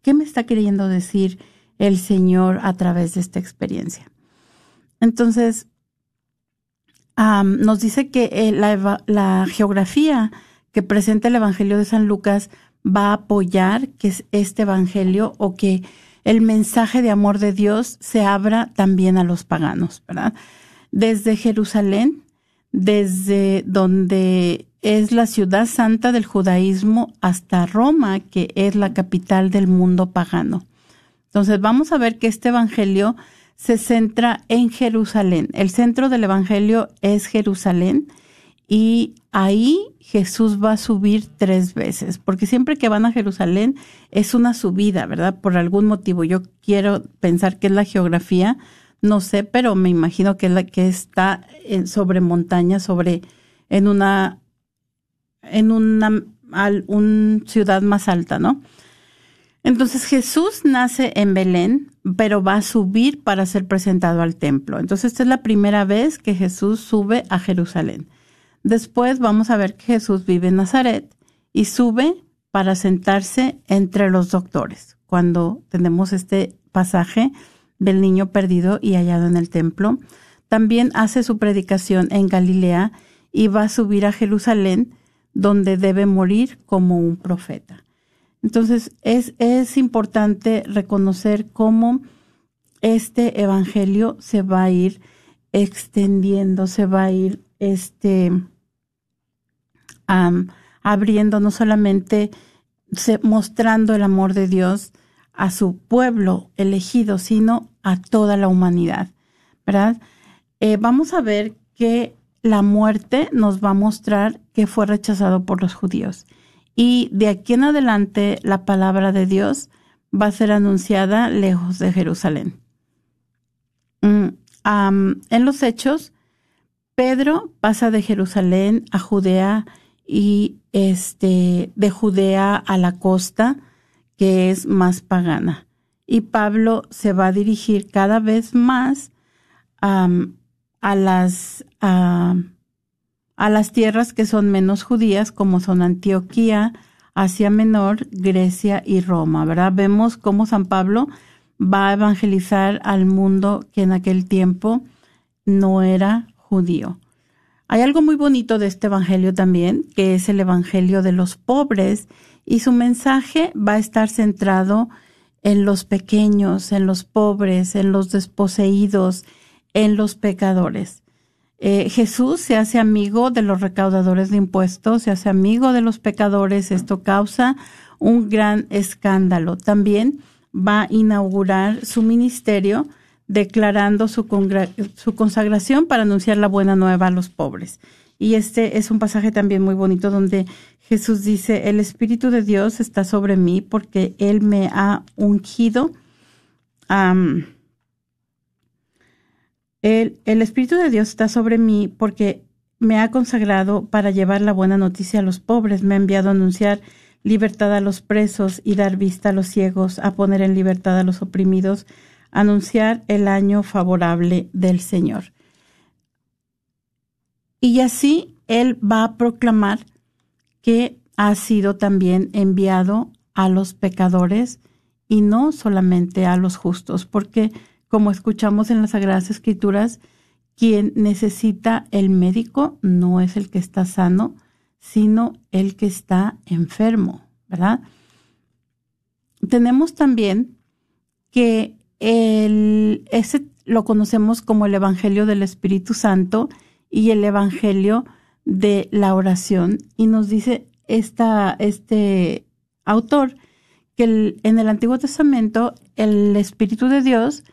qué me está queriendo decir el Señor a través de esta experiencia. Entonces, nos dice que eh, la, la, geografía que presenta el Evangelio de San Lucas va a apoyar que este Evangelio o que el mensaje de amor de Dios se abra también a los paganos, ¿verdad? Desde Jerusalén, desde donde es la ciudad santa del judaísmo hasta Roma, que es la capital del mundo pagano. Entonces vamos a ver que este evangelio se centra en Jerusalén. El centro del evangelio es Jerusalén y ahí Jesús va a subir tres veces, porque siempre que van a Jerusalén es una subida, ¿verdad? Por algún motivo. Yo quiero pensar que es la geografía, no sé, pero me imagino que es la que está en, sobre montaña, sobre en una en una un ciudad más alta, ¿no? Entonces Jesús nace en Belén, pero va a subir para ser presentado al templo. Entonces esta es la primera vez que Jesús sube a Jerusalén. Después vamos a ver que Jesús vive en Nazaret y sube para sentarse entre los doctores. Cuando tenemos este pasaje del niño perdido y hallado en el templo, también hace su predicación en Galilea y va a subir a Jerusalén, donde debe morir como un profeta. Entonces, es, es importante reconocer cómo este evangelio se va a ir extendiendo, se va a ir este, abriendo no solamente mostrando el amor de Dios a su pueblo elegido, sino a toda la humanidad, ¿verdad? Eh, vamos a ver que la muerte nos va a mostrar que fue rechazado por los judíos. Y de aquí en adelante la palabra de Dios va a ser anunciada lejos de Jerusalén. Mm, en los hechos, Pedro pasa de Jerusalén a Judea y este de Judea a la costa, que es más pagana. Y Pablo se va a dirigir cada vez más a las a las tierras que son menos judías, como son Antioquía, Asia Menor, Grecia y Roma, ¿verdad? Vemos cómo San Pablo va a evangelizar al mundo que en aquel tiempo no era judío. Hay algo muy bonito de este Evangelio también, que es el Evangelio de los pobres, y su mensaje va a estar centrado en los pequeños, en los pobres, en los desposeídos, en los pecadores. Eh, Jesús se hace amigo de los recaudadores de impuestos, se hace amigo de los pecadores, esto causa un gran escándalo. También va a inaugurar su ministerio declarando su, su consagración para anunciar la buena nueva a los pobres. Y este es un pasaje también muy bonito donde Jesús dice, el Espíritu de Dios está sobre mí porque Él me ha ungido. El, Espíritu de Dios está sobre mí porque me ha consagrado para llevar la buena noticia a los pobres, me ha enviado a anunciar libertad a los presos y dar vista a los ciegos, a poner en libertad a los oprimidos, anunciar el año favorable del Señor. Y así Él va a proclamar que ha sido también enviado a los pecadores y no solamente a los justos, porque como escuchamos en las Sagradas Escrituras, quien necesita el médico no es el que está sano, sino el que está enfermo, ¿verdad? Tenemos también que ese lo conocemos como el Evangelio del Espíritu Santo y el Evangelio de la oración. Y nos dice esta, este autor que en el Antiguo Testamento el Espíritu de Dios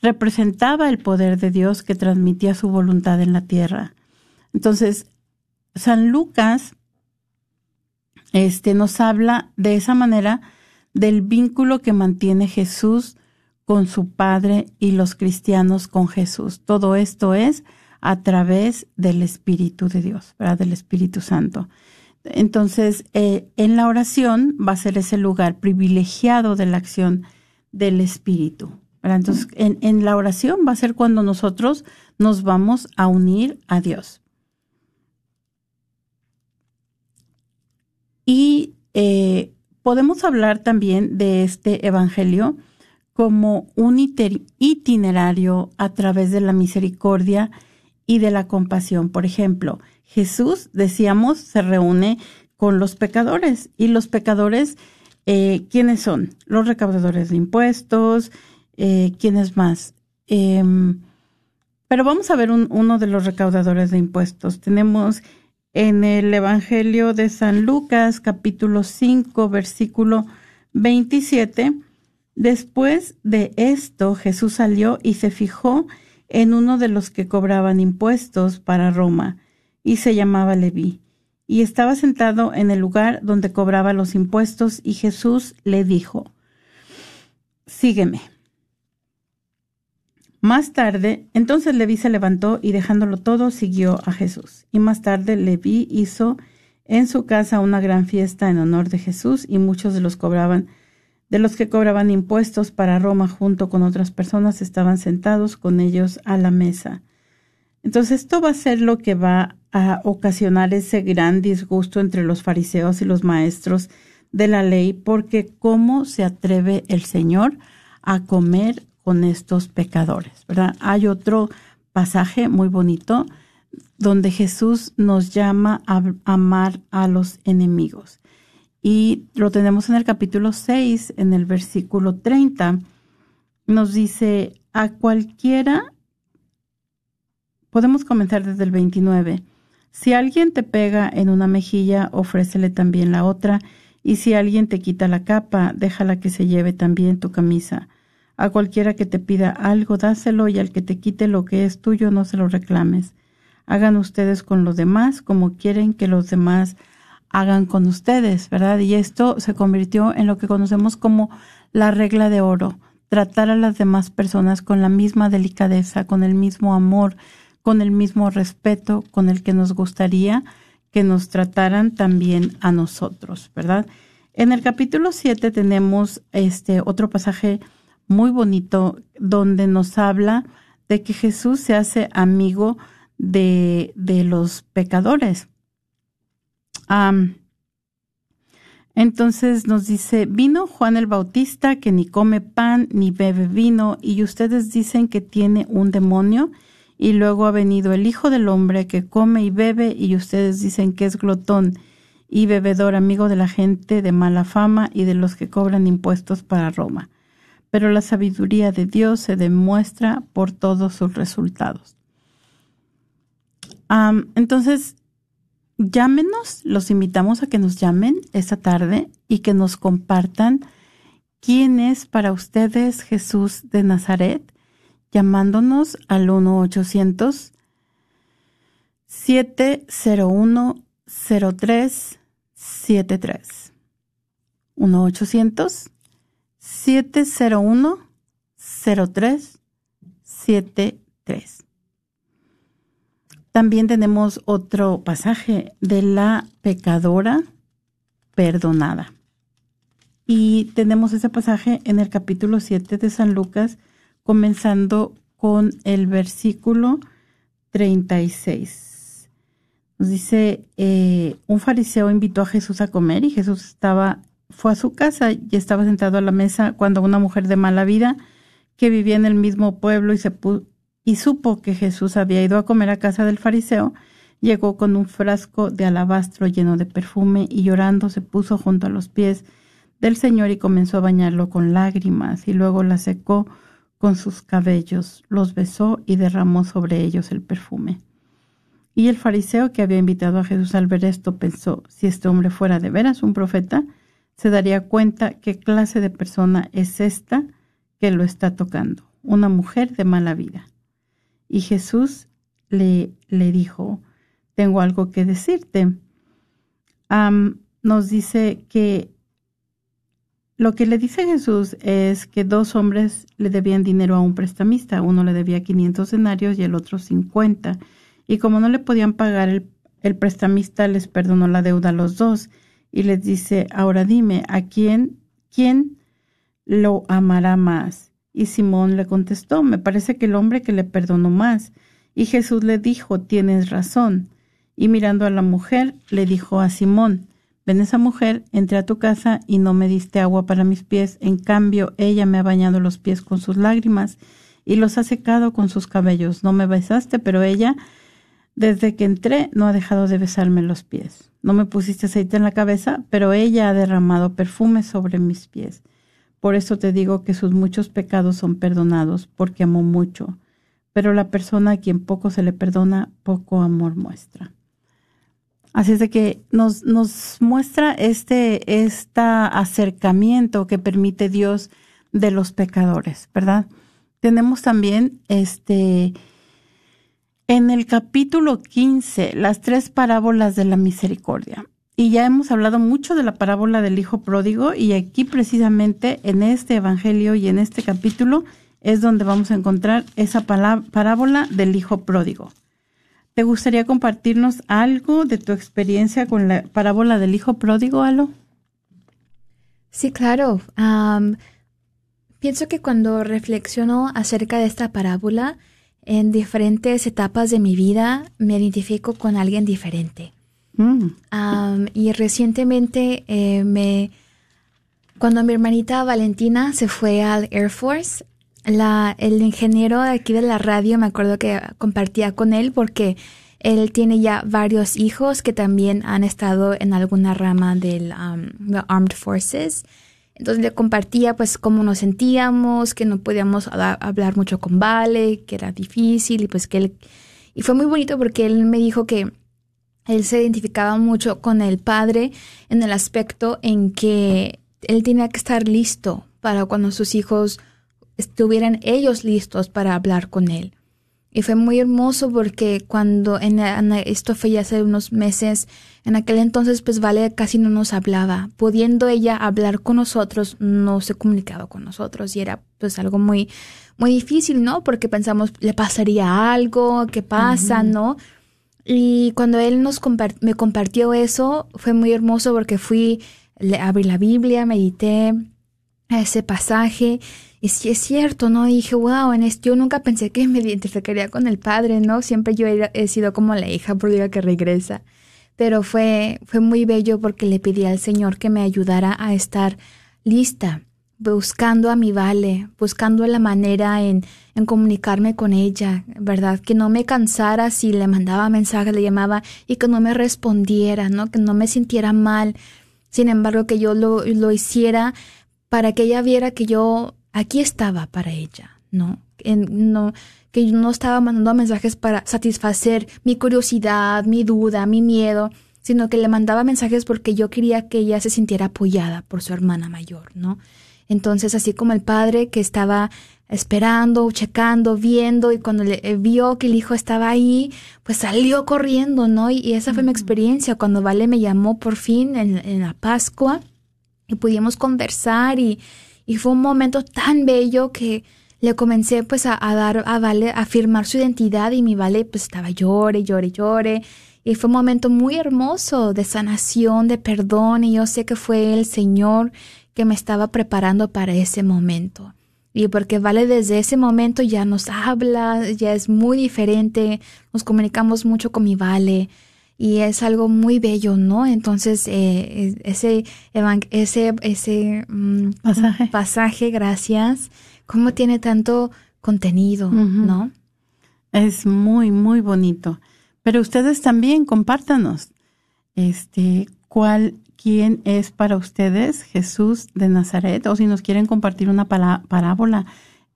representaba el poder de Dios que transmitía su voluntad en la tierra. Entonces, San Lucas este, nos habla de esa manera del vínculo que mantiene Jesús con su Padre y los cristianos con Jesús. Todo esto es a través del Espíritu de Dios, ¿verdad? Del Espíritu Santo. Entonces, eh, en la oración va a ser ese lugar privilegiado de la acción del Espíritu. Entonces, en, la oración va a ser cuando nosotros nos vamos a unir a Dios. Y eh, podemos hablar también de este Evangelio como un itinerario a través de la misericordia y de la compasión. Por ejemplo, Jesús, decíamos, se reúne con los pecadores y los pecadores, eh, ¿quiénes son? Los recaudadores de impuestos, eh, ¿Quiénes más? Em, pero vamos a ver uno de los recaudadores de impuestos. Tenemos en el Evangelio de San Lucas, capítulo 5, versículo 27. Después de esto, Jesús salió y se fijó en uno de los que cobraban impuestos para Roma, y se llamaba Leví. Y estaba sentado en el lugar donde cobraba los impuestos, y Jesús le dijo, Sígueme. Más tarde, entonces Leví se levantó y dejándolo todo siguió a Jesús. Y más tarde Leví hizo en su casa una gran fiesta en honor de Jesús y muchos de los cobraban de los que cobraban impuestos para Roma junto con otras personas estaban sentados con ellos a la mesa. Entonces esto va a ser lo que va a ocasionar ese gran disgusto entre los fariseos y los maestros de la ley, porque cómo se atreve el Señor a comer con estos pecadores, ¿verdad? Hay otro pasaje muy bonito donde Jesús nos llama a amar a los enemigos. Y lo tenemos en el capítulo 6, en el versículo 30. Nos dice, a cualquiera, podemos comenzar desde el 29. Si alguien te pega en una mejilla, ofrécele también la otra. Y si alguien te quita la capa, déjala que se lleve también tu camisa. A cualquiera que te pida algo, dáselo y al que te quite lo que es tuyo, no se lo reclames. Hagan ustedes con los demás como quieren que los demás hagan con ustedes, ¿verdad? Y esto se convirtió en lo que conocemos como la regla de oro, tratar a las demás personas con la misma delicadeza, con el mismo amor, con el mismo respeto con el que nos gustaría que nos trataran también a nosotros, ¿verdad? En el capítulo 7 tenemos este otro pasaje muy bonito donde nos habla de que Jesús se hace amigo de, de los pecadores. Entonces nos dice, vino Juan el Bautista que ni come pan ni bebe vino y ustedes dicen que tiene un demonio Y luego ha venido el Hijo del Hombre que come y bebe y ustedes dicen que es glotón y bebedor, amigo de la gente de mala fama y de los que cobran impuestos para Roma. Pero la sabiduría de Dios se demuestra por todos sus resultados. entonces, llámenos, los invitamos a que nos llamen esta tarde y que nos compartan quién es para ustedes Jesús de Nazaret, llamándonos al 1-800 701 0373 1-800 701 0373 También tenemos otro pasaje de la pecadora perdonada. Y tenemos ese pasaje en el capítulo 7 de San Lucas, comenzando con el versículo 36. Nos dice, eh, un fariseo invitó a Jesús a comer y Jesús estaba, fue a su casa y estaba sentado a la mesa cuando una mujer de mala vida que vivía en el mismo pueblo y, se y supo que Jesús había ido a comer a casa del fariseo, llegó con un frasco de alabastro lleno de perfume y llorando se puso junto a los pies del Señor y comenzó a bañarlo con lágrimas y luego la secó con sus cabellos, los besó y derramó sobre ellos el perfume. Y el fariseo que había invitado a Jesús al ver esto pensó, si este hombre fuera de veras un profeta, se daría cuenta qué clase de persona es esta que lo está tocando, una mujer de mala vida. Y Jesús le, le dijo, tengo algo que decirte. nos dice que lo que le dice Jesús es que dos hombres le debían dinero a un prestamista, uno le debía 500 denarios y el otro 50 y como no le podían pagar, el, prestamista les perdonó la deuda a los dos y les dice, ahora dime, ¿a quién, quién lo amará más? Y Simón le contestó, me parece que el hombre que le perdonó más. Y Jesús le dijo, tienes razón. Y mirando a la mujer, le dijo a Simón, ven esa mujer, entré a tu casa y no me diste agua para mis pies, en cambio ella me ha bañado los pies con sus lágrimas y los ha secado con sus cabellos. No me besaste, pero ella desde que entré no ha dejado de besarme los pies. No me pusiste aceite en la cabeza, pero ella ha derramado perfume sobre mis pies. Por eso te digo que sus muchos pecados son perdonados, porque amó mucho. Pero la persona a quien poco se le perdona, poco amor muestra. Así es de que nos, nos muestra este, este acercamiento que permite Dios de los pecadores, ¿verdad? Tenemos también este en el capítulo 15, las tres parábolas de la misericordia. Y ya hemos hablado mucho de la parábola del Hijo Pródigo y aquí precisamente en este Evangelio y en este capítulo es donde vamos a encontrar esa parábola del Hijo Pródigo. ¿Te gustaría compartirnos algo de tu experiencia con la parábola del Hijo Pródigo, Alo? Sí, claro. pienso que cuando reflexiono acerca de esta parábola, en diferentes etapas de mi vida me identifico con alguien diferente. Mm. y recientemente eh, me, cuando mi hermanita Valentina se fue al Air Force, la, el ingeniero aquí de la radio me acuerdo que compartía con él porque él tiene ya varios hijos que también han estado en alguna rama del Armed Forces. Entonces le compartía pues cómo nos sentíamos, que no podíamos hablar mucho con Vale, que era difícil y pues que él... Y fue muy bonito porque él me dijo que él se identificaba mucho con el padre en el aspecto en que él tenía que estar listo para cuando sus hijos estuvieran ellos listos para hablar con él. Y fue muy hermoso porque cuando en, esto fue ya hace unos meses, en aquel entonces pues Vale casi no nos hablaba. Pudiendo ella hablar con nosotros, no se comunicaba con nosotros y era pues algo muy, muy difícil, ¿no? Porque pensamos, le pasaría algo, ¿qué pasa, no? Y cuando él nos me compartió eso, fue muy hermoso porque fui, le abrí la Biblia, medité ese pasaje y sí es cierto, ¿no? dije, wow, en esto, yo nunca pensé que me identificaría con el padre, ¿no? Siempre yo he, sido como la hija por día que regresa. Pero fue, fue muy bello porque le pedí al Señor que me ayudara a estar lista buscando a mi Vale, buscando la manera en, en comunicarme con ella, ¿verdad? Que no me cansara si le mandaba mensajes, le llamaba y que no me respondiera, ¿no? Que no me sintiera mal. Sin embargo, que yo lo, lo hiciera para que ella viera que yo aquí estaba para ella, ¿no? No que yo no estaba mandando mensajes para satisfacer mi curiosidad, mi duda, mi miedo, sino que le mandaba mensajes porque yo quería que ella se sintiera apoyada por su hermana mayor, ¿no? Entonces, así como el padre que estaba esperando, checando, viendo, y cuando le, eh, vio que el hijo estaba ahí, pues salió corriendo, ¿no? Y, esa fue mi experiencia cuando Vale me llamó por fin en, en la Pascua y pudimos conversar y, y, fue un momento tan bello que le comencé pues a, a, dar a Vale, a afirmar su identidad y mi Vale pues estaba llore, llore, llore. Y fue un momento muy hermoso de sanación, de perdón, y yo sé que fue el Señor que me estaba preparando para ese momento. Y porque Vale desde ese momento ya nos habla, ya es muy diferente, nos comunicamos mucho con mi Vale y es algo muy bello, ¿no? Entonces, eh, ese, ese, ese mm, pasaje. pasaje, gracias, cómo tiene tanto contenido, ¿no? Es muy, muy bonito. Pero ustedes también compártanos, este, cuál quién es para ustedes Jesús de Nazaret o si nos quieren compartir una parábola,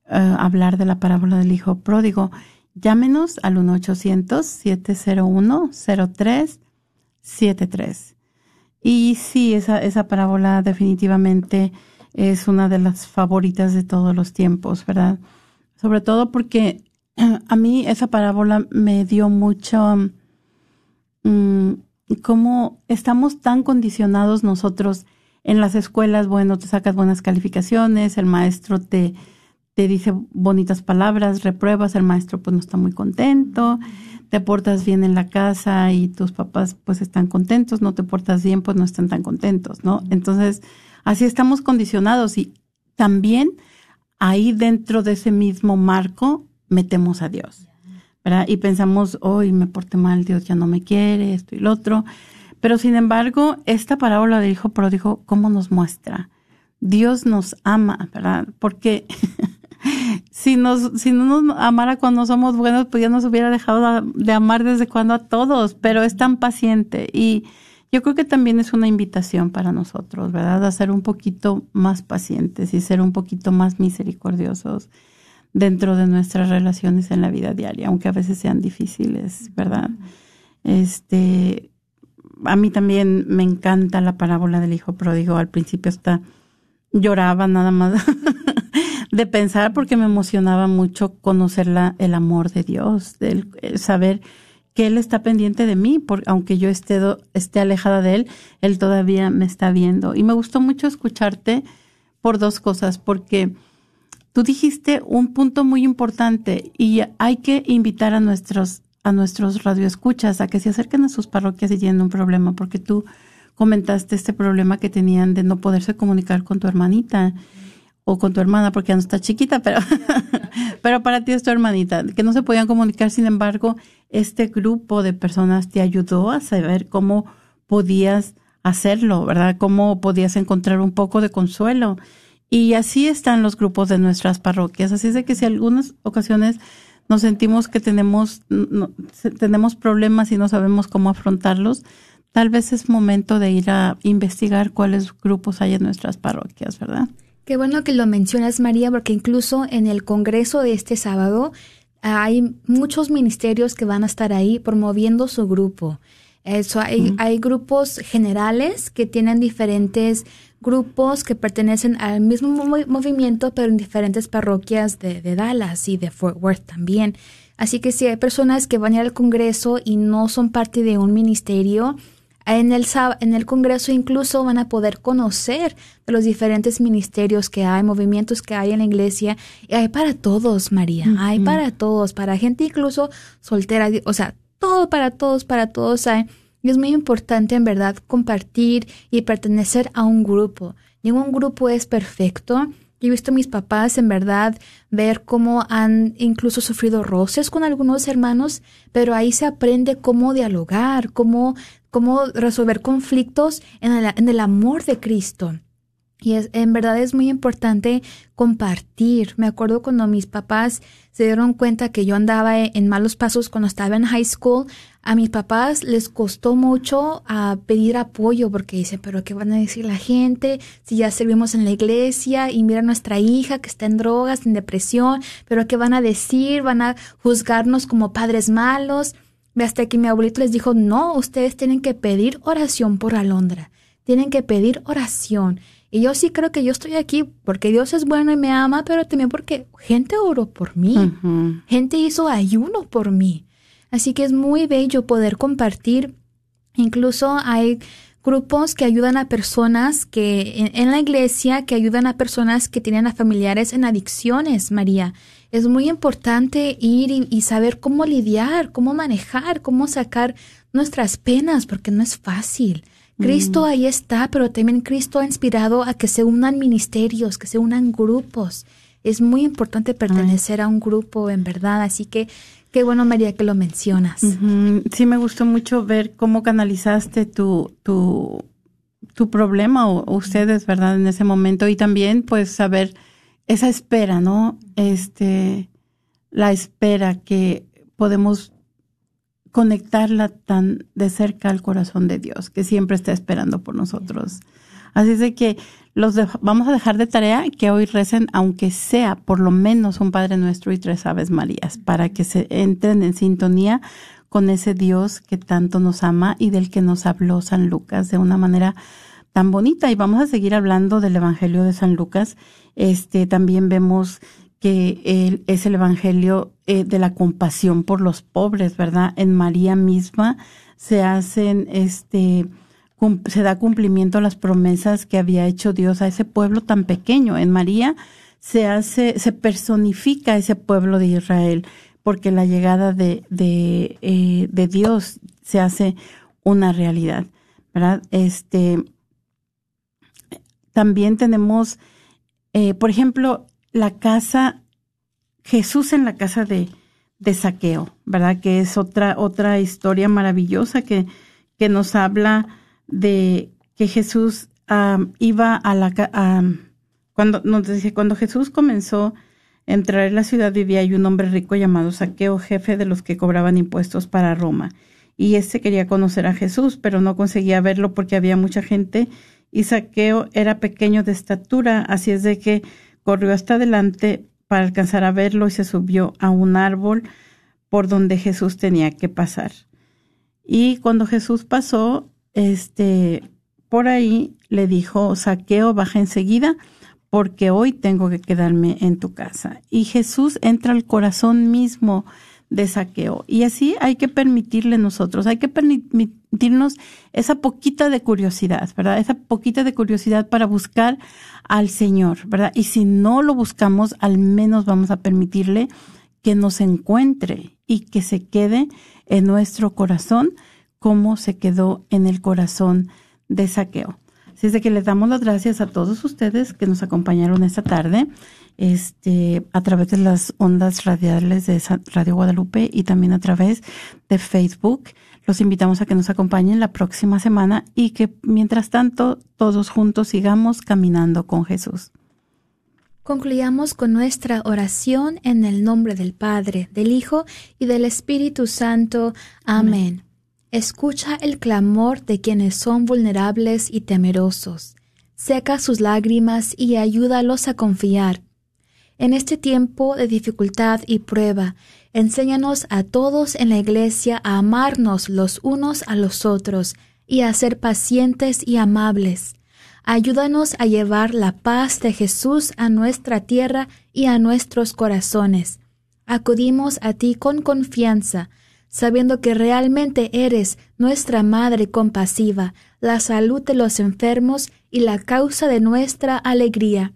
uh, hablar de la parábola del Hijo Pródigo, llámenos al 1-800-701-0373. Y sí, esa, esa parábola definitivamente es una de las favoritas de todos los tiempos, ¿verdad? Sobre todo porque [clears throat] a mí esa parábola me dio mucho... Um, cómo estamos tan condicionados nosotros en las escuelas, bueno, te sacas buenas calificaciones, el maestro te, te dice bonitas palabras, repruebas, el maestro pues no está muy contento, te portas bien en la casa y tus papás pues están contentos, no te portas bien pues no están tan contentos, ¿no? Entonces, así estamos condicionados y también ahí dentro de ese mismo marco metemos a Dios. Y pensamos, hoy me porté mal, Dios ya no me quiere, esto y lo otro. Pero sin embargo, esta parábola del hijo pródigo, ¿cómo nos muestra? Dios nos ama, ¿verdad? Porque [laughs] si, nos, si no nos amara cuando somos buenos, pues ya nos hubiera dejado de amar desde cuando a todos, pero es tan paciente. Y yo creo que también es una invitación para nosotros, ¿verdad? A ser un poquito más pacientes y ser un poquito más misericordiosos dentro de nuestras relaciones en la vida diaria, aunque a veces sean difíciles, ¿verdad? Este, a mí también me encanta la parábola del hijo pródigo. Al principio hasta lloraba nada más [laughs] de pensar porque me emocionaba mucho conocer la, el amor de Dios, el, saber que Él está pendiente de mí, porque aunque yo esté, esté alejada de Él, Él todavía me está viendo. Y me gustó mucho escucharte por dos cosas, porque Tú dijiste un punto muy importante y hay que invitar a nuestros a nuestros radioescuchas a que se acerquen a sus parroquias si tienen un problema, porque tú comentaste este problema que tenían de no poderse comunicar con tu hermanita o con tu hermana, porque ya no está chiquita, pero, [laughs] pero para ti es tu hermanita, que no se podían comunicar. Sin embargo, este grupo de personas te ayudó a saber cómo podías hacerlo, ¿verdad? Cómo podías encontrar un poco de consuelo. Y así están los grupos de nuestras parroquias. Así es de que si algunas ocasiones nos sentimos que tenemos, tenemos problemas y no sabemos cómo afrontarlos, tal vez es momento de ir a investigar cuáles grupos hay en nuestras parroquias, ¿verdad? Qué bueno que lo mencionas, María, porque incluso en el Congreso de este sábado hay muchos ministerios que van a estar ahí promoviendo su grupo. Eso, hay, hay grupos generales que tienen diferentes grupos que pertenecen al mismo movimiento, pero en diferentes parroquias de, Dallas y de Fort Worth también. Así que si hay personas que van a ir al Congreso y no son parte de un ministerio, en el, en el Congreso incluso van a poder conocer de los diferentes ministerios que hay, movimientos que hay en la iglesia. Y hay para todos, María. Hay para todos, para gente incluso soltera. O sea, todo para todos, para todos hay. Y es muy importante en verdad compartir y pertenecer a un grupo. Ningún grupo es perfecto. Yo he visto a mis papás en verdad ver cómo han incluso sufrido roces con algunos hermanos, pero ahí se aprende cómo dialogar, cómo, cómo resolver conflictos en el, en el amor de Cristo. Y es, en verdad es muy importante compartir. Me acuerdo cuando mis papás se dieron cuenta que yo andaba e, en malos pasos cuando estaba en high school. A mis papás les costó mucho a pedir apoyo porque dicen, pero ¿qué van a decir la gente si ya servimos en la iglesia y mira a nuestra hija que está en drogas, en depresión? ¿Pero qué van a decir? ¿Van a juzgarnos como padres malos? Hasta que mi abuelito les dijo, no, ustedes tienen que pedir oración por Alondra. Tienen que pedir oración. Y yo sí creo que yo estoy aquí porque Dios es bueno y me ama, pero también porque gente oró por mí. Gente hizo ayuno por mí. Así que es muy bello poder compartir. Incluso hay grupos que ayudan a personas que en, la iglesia que ayudan a personas que tienen a familiares en adicciones, María. Es muy importante ir y saber cómo lidiar, cómo manejar, cómo sacar nuestras penas, porque no es fácil. Cristo ahí está, pero también Cristo ha inspirado a que se unan ministerios, que se unan grupos. Es muy importante pertenecer a un grupo, en verdad. Así que qué bueno, María, que lo mencionas. Sí, me gustó mucho ver cómo canalizaste tu, tu, tu problema o ustedes, ¿verdad? En ese momento. Y también, pues, saber esa espera, ¿no? Este, la espera que podemos conectarla tan de cerca al corazón de Dios, que siempre está esperando por nosotros. Así es de que los vamos a dejar de tarea que hoy recen, aunque sea por lo menos un Padre Nuestro y tres Aves Marías, para que se entren en sintonía con ese Dios que tanto nos ama y del que nos habló San Lucas de una manera tan bonita. Y vamos a seguir hablando del Evangelio de San Lucas. Este también vemos que es el Evangelio eh, de la compasión por los pobres, ¿verdad? En María misma se hacen, este, se da cumplimiento a las promesas que había hecho Dios a ese pueblo tan pequeño. En María se hace, se personifica ese pueblo de Israel, porque la llegada de, de, eh, de Dios se hace una realidad, ¿verdad? Este, también tenemos, eh, por ejemplo, la casa, Jesús en la casa de, de Saqueo, ¿verdad? Que es otra, otra historia maravillosa que, que nos habla de que Jesús iba a la cuando nos dice cuando Jesús comenzó a entrar en la ciudad vivía ahí un hombre rico llamado Saqueo, jefe de los que cobraban impuestos para Roma. Y este quería conocer a Jesús, pero no conseguía verlo porque había mucha gente y Saqueo era pequeño de estatura, así es de que corrió hasta adelante para alcanzar a verlo y se subió a un árbol por donde Jesús tenía que pasar. Y cuando Jesús pasó, este, por ahí le dijo, Saqueo, baja enseguida, porque hoy tengo que quedarme en tu casa. Y Jesús entra al corazón mismo de saqueo. Y así hay que permitirle nosotros, hay que esa poquita de curiosidad, ¿verdad? Esa poquita de curiosidad para buscar al Señor, ¿verdad? Y si no lo buscamos, al menos vamos a permitirle que nos encuentre y que se quede en nuestro corazón como se quedó en el corazón de saqueo. Así es de que les damos las gracias a todos ustedes que nos acompañaron esta tarde este, a través de las ondas radiales de Radio Guadalupe y también a través de Facebook. Los invitamos a que nos acompañen la próxima semana y que mientras tanto todos juntos sigamos caminando con Jesús. Concluyamos con nuestra oración en el nombre del Padre, del Hijo y del Espíritu Santo. Amén. Escucha el clamor de quienes son vulnerables y temerosos. Seca sus lágrimas y ayúdalos a confiar en este tiempo de dificultad y prueba, enséñanos a todos en la Iglesia a amarnos los unos a los otros y a ser pacientes y amables. Ayúdanos a llevar la paz de Jesús a nuestra tierra y a nuestros corazones. Acudimos a ti con confianza, sabiendo que realmente eres nuestra Madre compasiva, la salud de los enfermos y la causa de nuestra alegría.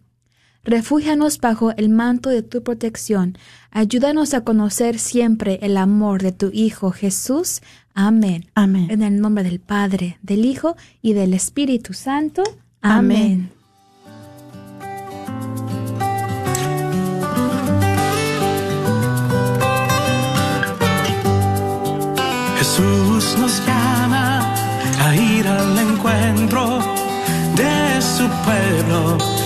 Refúgianos bajo el manto de tu protección. Ayúdanos a conocer siempre el amor de tu Hijo Jesús. Amén. Amén. En el nombre del Padre, del Hijo y del Espíritu Santo. Amén. Jesús nos llama a ir al encuentro de su pueblo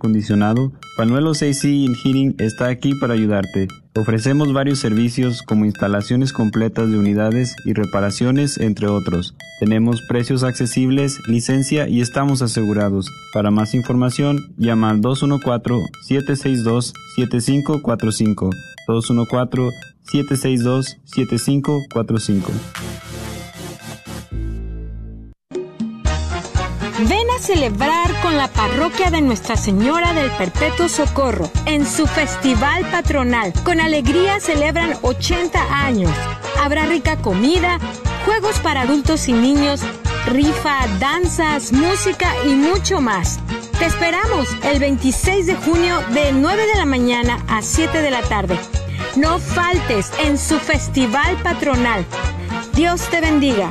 acondicionado, Panuelos AC in Heating está aquí para ayudarte. Ofrecemos varios servicios como instalaciones completas de unidades y reparaciones, entre otros. Tenemos precios accesibles, licencia y estamos asegurados. Para más información, llama al 214-762-7545. 214-762-7545. Ven a celebrar con la parroquia de Nuestra Señora del Perpetuo Socorro en su festival patronal. Con alegría celebran 80 años. Habrá rica comida, juegos para adultos y niños, rifa, danzas, música y mucho más. Te esperamos el 26 de junio de 9 de la mañana a 7 de la tarde. No faltes en su festival patronal. Dios te bendiga.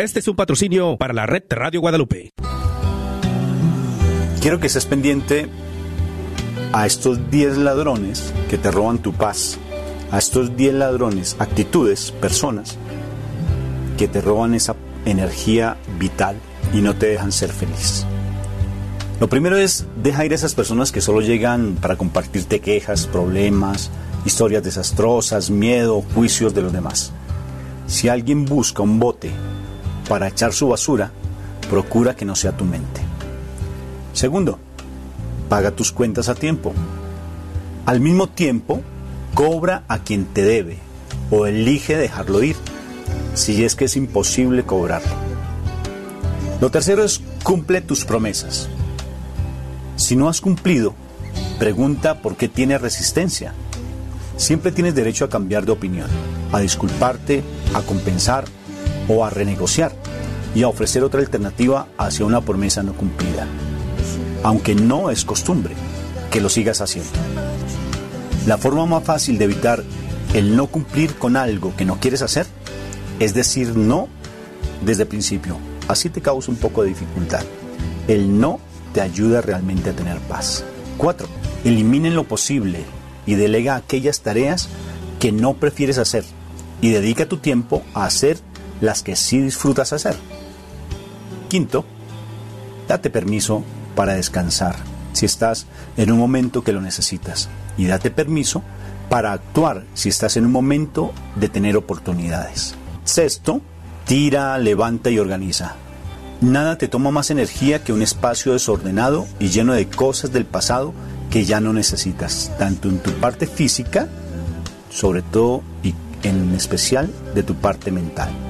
Este es un patrocinio para la red Radio Guadalupe. Quiero que estés pendiente a estos 10 ladrones que te roban tu paz, a estos 10 ladrones, actitudes, personas que te roban esa energía vital y no te dejan ser feliz. Lo primero es deja ir a esas personas que solo llegan para compartirte quejas, problemas, historias desastrosas, miedo, juicios de los demás. Si alguien busca un bote para echar su basura, procura que no sea tu mente. Segundo, paga tus cuentas a tiempo. Al mismo tiempo, cobra a quien te debe o elige dejarlo ir, si es que es imposible cobrarlo. Lo tercero es cumple tus promesas. Si no has cumplido, pregunta por qué tienes resistencia. Siempre tienes derecho a cambiar de opinión, a disculparte, a compensar o a renegociar y a ofrecer otra alternativa hacia una promesa no cumplida. Aunque no es costumbre que lo sigas haciendo. La forma más fácil de evitar el no cumplir con algo que no quieres hacer es decir no desde el principio. Así te causa un poco de dificultad. El no te ayuda realmente a tener paz. 4. Elimina en lo posible y delega aquellas tareas que no prefieres hacer y dedica tu tiempo a hacer las que sí disfrutas hacer. Quinto, date permiso para descansar si estás en un momento que lo necesitas y date permiso para actuar si estás en un momento de tener oportunidades. Sexto, tira, levanta y organiza. Nada te toma más energía que un espacio desordenado y lleno de cosas del pasado que ya no necesitas, tanto en tu parte física, sobre todo y en especial de tu parte mental.